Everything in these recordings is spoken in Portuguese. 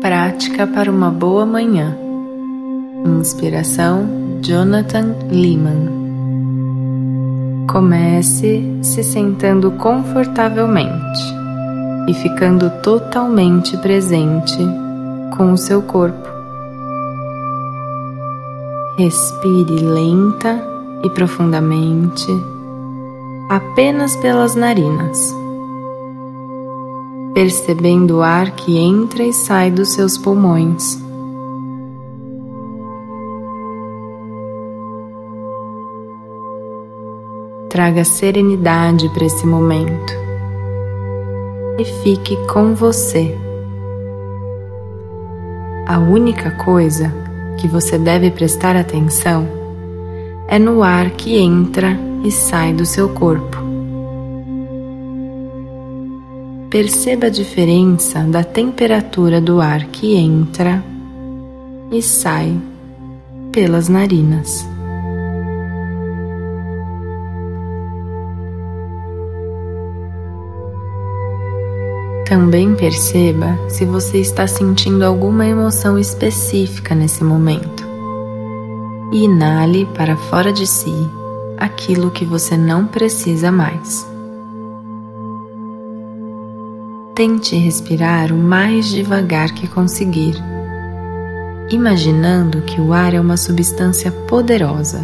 Prática para uma boa manhã. Inspiração Jonathan Lehman. Comece se sentando confortavelmente e ficando totalmente presente com o seu corpo. Respire lenta e profundamente, apenas pelas narinas percebendo o ar que entra e sai dos seus pulmões. Traga serenidade para esse momento e fique com você. A única coisa que você deve prestar atenção é no ar que entra e sai do seu corpo. Perceba a diferença da temperatura do ar que entra e sai pelas narinas. Também perceba se você está sentindo alguma emoção específica nesse momento. E inale para fora de si aquilo que você não precisa mais. Tente respirar o mais devagar que conseguir, imaginando que o ar é uma substância poderosa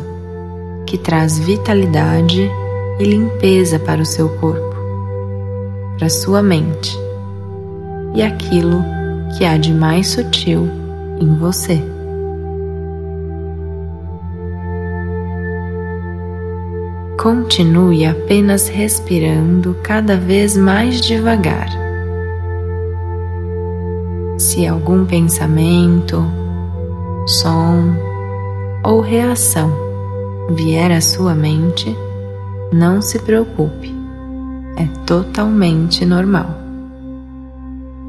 que traz vitalidade e limpeza para o seu corpo, para sua mente e aquilo que há de mais sutil em você. Continue apenas respirando cada vez mais devagar se algum pensamento, som ou reação vier à sua mente, não se preocupe, é totalmente normal.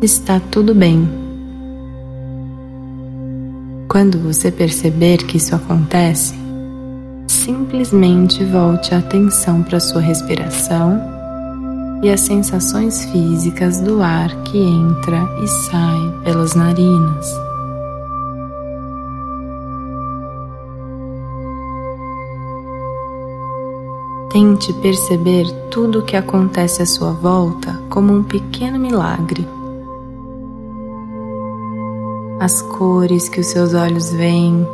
Está tudo bem. Quando você perceber que isso acontece, simplesmente volte a atenção para sua respiração e as sensações físicas do ar que entra e sai pelas narinas. Tente perceber tudo o que acontece à sua volta como um pequeno milagre. As cores que os seus olhos veem,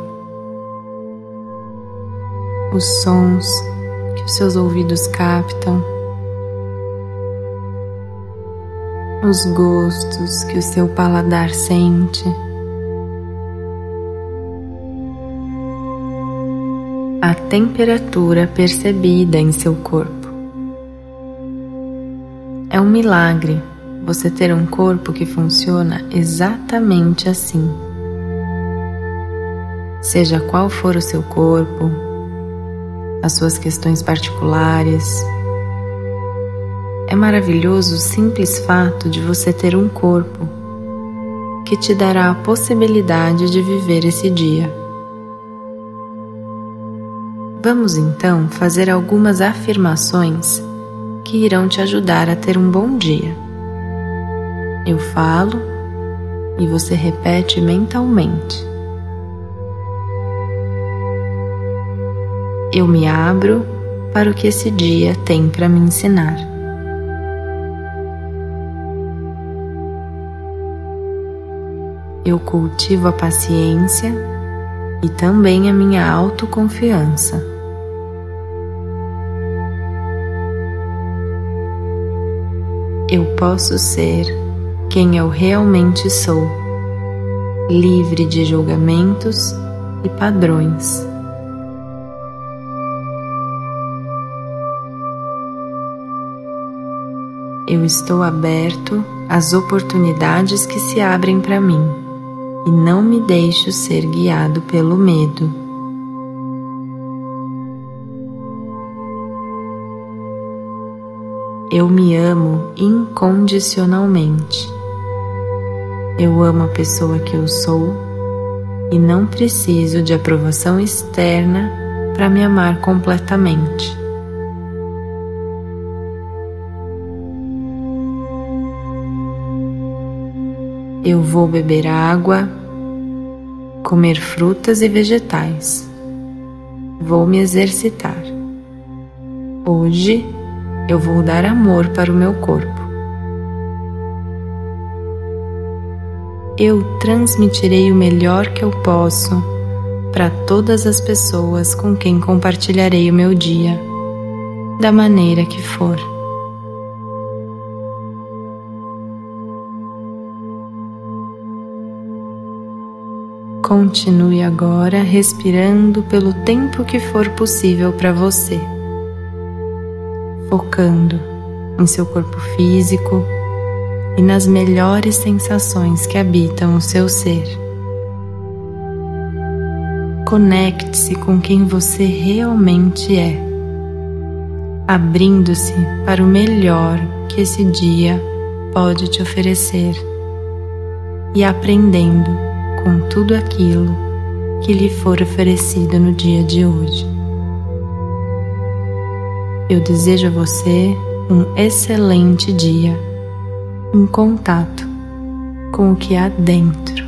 os sons que os seus ouvidos captam os gostos que o seu paladar sente, a temperatura percebida em seu corpo. É um milagre você ter um corpo que funciona exatamente assim. Seja qual for o seu corpo, as suas questões particulares, é maravilhoso o simples fato de você ter um corpo que te dará a possibilidade de viver esse dia. Vamos então fazer algumas afirmações que irão te ajudar a ter um bom dia. Eu falo e você repete mentalmente. Eu me abro para o que esse dia tem para me ensinar. Eu cultivo a paciência e também a minha autoconfiança. Eu posso ser quem eu realmente sou, livre de julgamentos e padrões. Eu estou aberto às oportunidades que se abrem para mim e não me deixo ser guiado pelo medo. Eu me amo incondicionalmente. Eu amo a pessoa que eu sou e não preciso de aprovação externa para me amar completamente. Eu vou beber água, comer frutas e vegetais. Vou me exercitar. Hoje eu vou dar amor para o meu corpo. Eu transmitirei o melhor que eu posso para todas as pessoas com quem compartilharei o meu dia, da maneira que for. Continue agora respirando pelo tempo que for possível para você, focando em seu corpo físico e nas melhores sensações que habitam o seu ser. Conecte-se com quem você realmente é, abrindo-se para o melhor que esse dia pode te oferecer e aprendendo com tudo aquilo que lhe for oferecido no dia de hoje. Eu desejo a você um excelente dia, um contato com o que há dentro